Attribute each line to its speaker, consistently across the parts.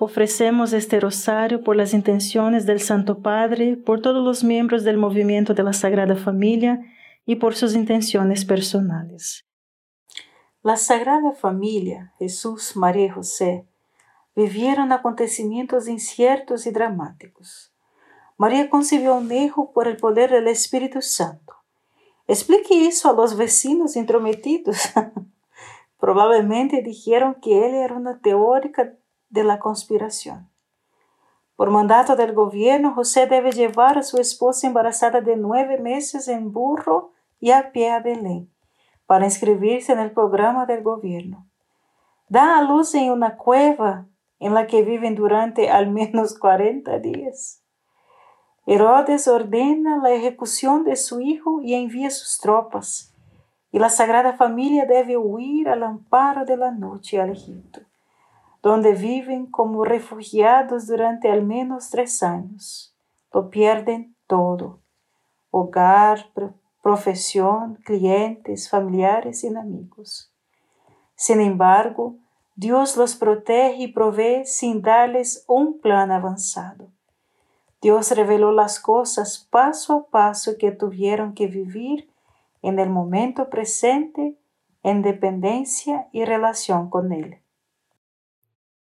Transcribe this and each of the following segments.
Speaker 1: Ofrecemos este rosario por las intenciones del Santo Padre, por todos los miembros del movimiento de la Sagrada Familia y por sus intenciones personales. La Sagrada Familia, Jesús, María y José, vivieron acontecimientos inciertos y dramáticos. María concibió un hijo por el poder del Espíritu Santo. Explique eso a los vecinos intrometidos. Probablemente dijeron que él era una teórica de la conspiración. Por mandato del gobierno, José debe llevar a su esposa embarazada de nueve meses en burro y a pie a Belén para inscribirse en el programa del gobierno. Da a luz en una cueva en la que viven durante al menos 40 días. Herodes ordena la ejecución de su hijo y envía sus tropas, y la Sagrada Familia debe huir al amparo de la noche al Egipto donde viven como refugiados durante al menos tres años. Lo pierden todo, hogar, profesión, clientes, familiares y amigos. Sin embargo, Dios los protege y provee sin darles un plan avanzado. Dios reveló las cosas paso a paso que tuvieron que vivir en el momento presente en dependencia y relación con Él.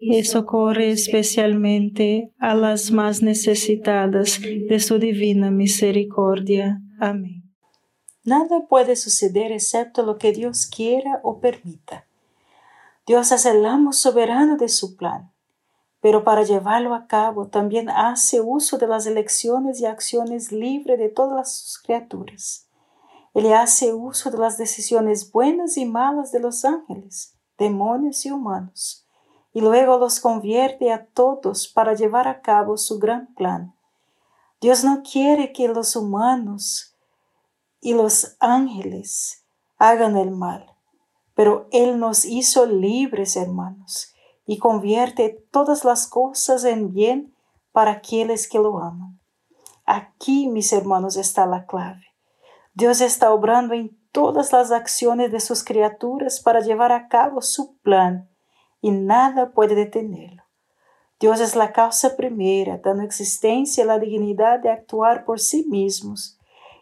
Speaker 1: y socorre especialmente a las más necesitadas de su divina misericordia. Amén.
Speaker 2: Nada puede suceder excepto lo que Dios quiera o permita. Dios es el amo soberano de su plan, pero para llevarlo a cabo también hace uso de las elecciones y acciones libres de todas sus criaturas. Él hace uso de las decisiones buenas y malas de los ángeles, demonios y humanos y luego los convierte a todos para llevar a cabo su gran plan. Dios no quiere que los humanos y los ángeles hagan el mal, pero Él nos hizo libres, hermanos, y convierte todas las cosas en bien para aquellos que lo aman. Aquí, mis hermanos, está la clave. Dios está obrando en todas las acciones de sus criaturas para llevar a cabo su plan y nada puede detenerlo. Dios es la causa primera, dando existencia a la dignidad de actuar por sí mismos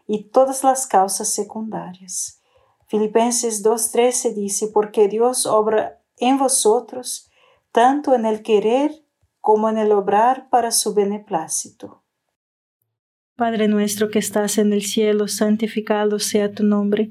Speaker 2: y todas las causas secundarias. Filipenses 2.13 dice, porque Dios obra en vosotros, tanto en el querer como en el obrar para su beneplácito.
Speaker 1: Padre nuestro que estás en el cielo, santificado sea tu nombre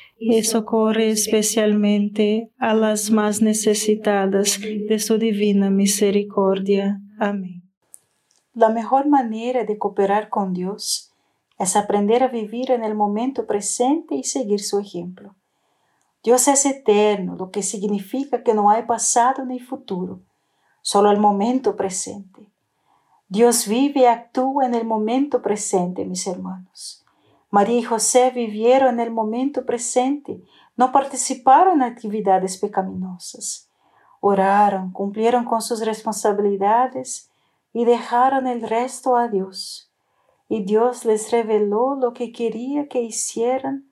Speaker 1: y socorre especialmente a las más necesitadas de su divina misericordia. Amén.
Speaker 2: La mejor manera de cooperar con Dios es aprender a vivir en el momento presente y seguir su ejemplo. Dios es eterno, lo que significa que no hay pasado ni futuro, solo el momento presente. Dios vive y actúa en el momento presente, mis hermanos. María y José vivieron el momento presente, no participaron en actividades pecaminosas. Oraron, cumplieron con sus responsabilidades y dejaron el resto a Dios. Y Dios les reveló lo que quería que hicieran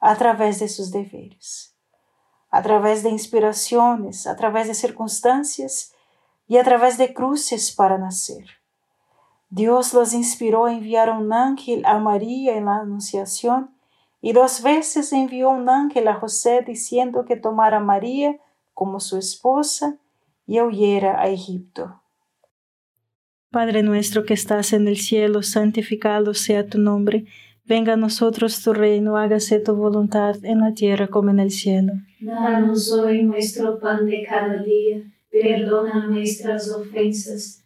Speaker 2: a través de sus deberes, a través de inspiraciones, a través de circunstancias y a través de cruces para nacer. Dios los inspiró a enviar un ángel a María en la Anunciación y dos veces envió un ángel a José diciendo que tomara a María como su esposa y huyera a Egipto.
Speaker 1: Padre nuestro que estás en el cielo, santificado sea tu nombre. Venga a nosotros tu reino, hágase tu voluntad en la tierra como en el cielo.
Speaker 3: Danos hoy nuestro pan de cada día, perdona nuestras ofensas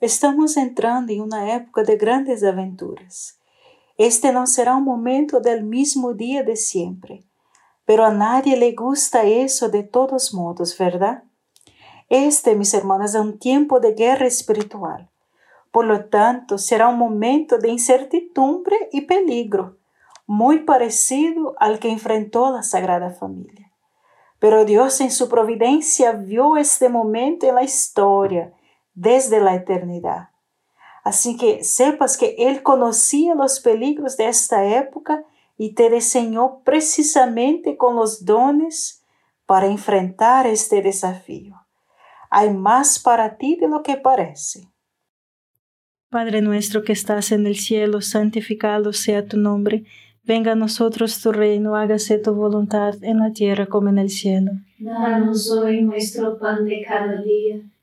Speaker 2: Estamos entrando en una época de grandes aventuras. Este no será un momento del mismo día de siempre, pero a nadie le gusta eso de todos modos, ¿verdad? Este, mis hermanos, es un tiempo de guerra espiritual. Por lo tanto, será un momento de incertidumbre y peligro, muy parecido al que enfrentó la Sagrada Familia. Pero Dios en su providencia vio este momento en la historia desde la eternidad. Así que sepas que Él conocía los peligros de esta época y te diseñó precisamente con los dones para enfrentar este desafío. Hay más para ti de lo que parece.
Speaker 1: Padre nuestro que estás en el cielo, santificado sea tu nombre. Venga a nosotros tu reino, hágase tu voluntad en la tierra como en el cielo.
Speaker 3: Danos hoy nuestro pan de cada día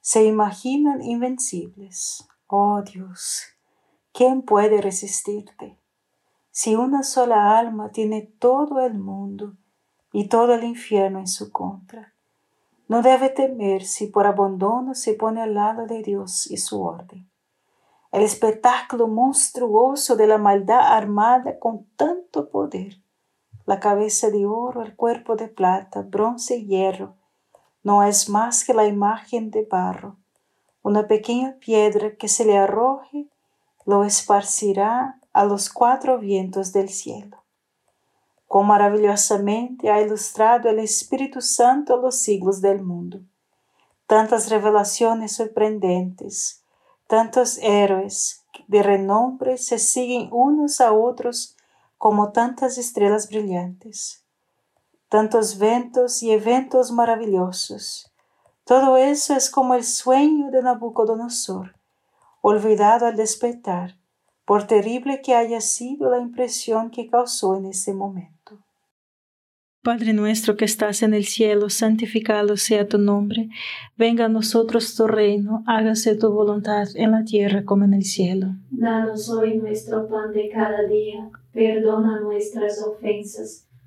Speaker 2: se imaginan invencibles. Oh Dios, ¿quién puede resistirte? Si una sola alma tiene todo el mundo y todo el infierno en su contra, no debe temer si por abandono se pone al lado de Dios y su orden. El espectáculo monstruoso de la maldad armada con tanto poder, la cabeza de oro, el cuerpo de plata, bronce y hierro, no es más que la imagen de barro. Una pequeña piedra que se le arroje lo esparcirá a los cuatro vientos del cielo. Cuán maravillosamente ha ilustrado el Espíritu Santo los siglos del mundo. Tantas revelaciones sorprendentes, tantos héroes de renombre se siguen unos a otros como tantas estrellas brillantes, tantos ventos y eventos maravillosos. Todo eso es como el sueño de Nabucodonosor, olvidado al despertar, por terrible que haya sido la impresión que causó en ese momento.
Speaker 1: Padre nuestro que estás en el cielo, santificado sea tu nombre, venga a nosotros tu reino, hágase tu voluntad en la tierra como en el cielo.
Speaker 3: Danos hoy nuestro pan de cada día, perdona nuestras ofensas,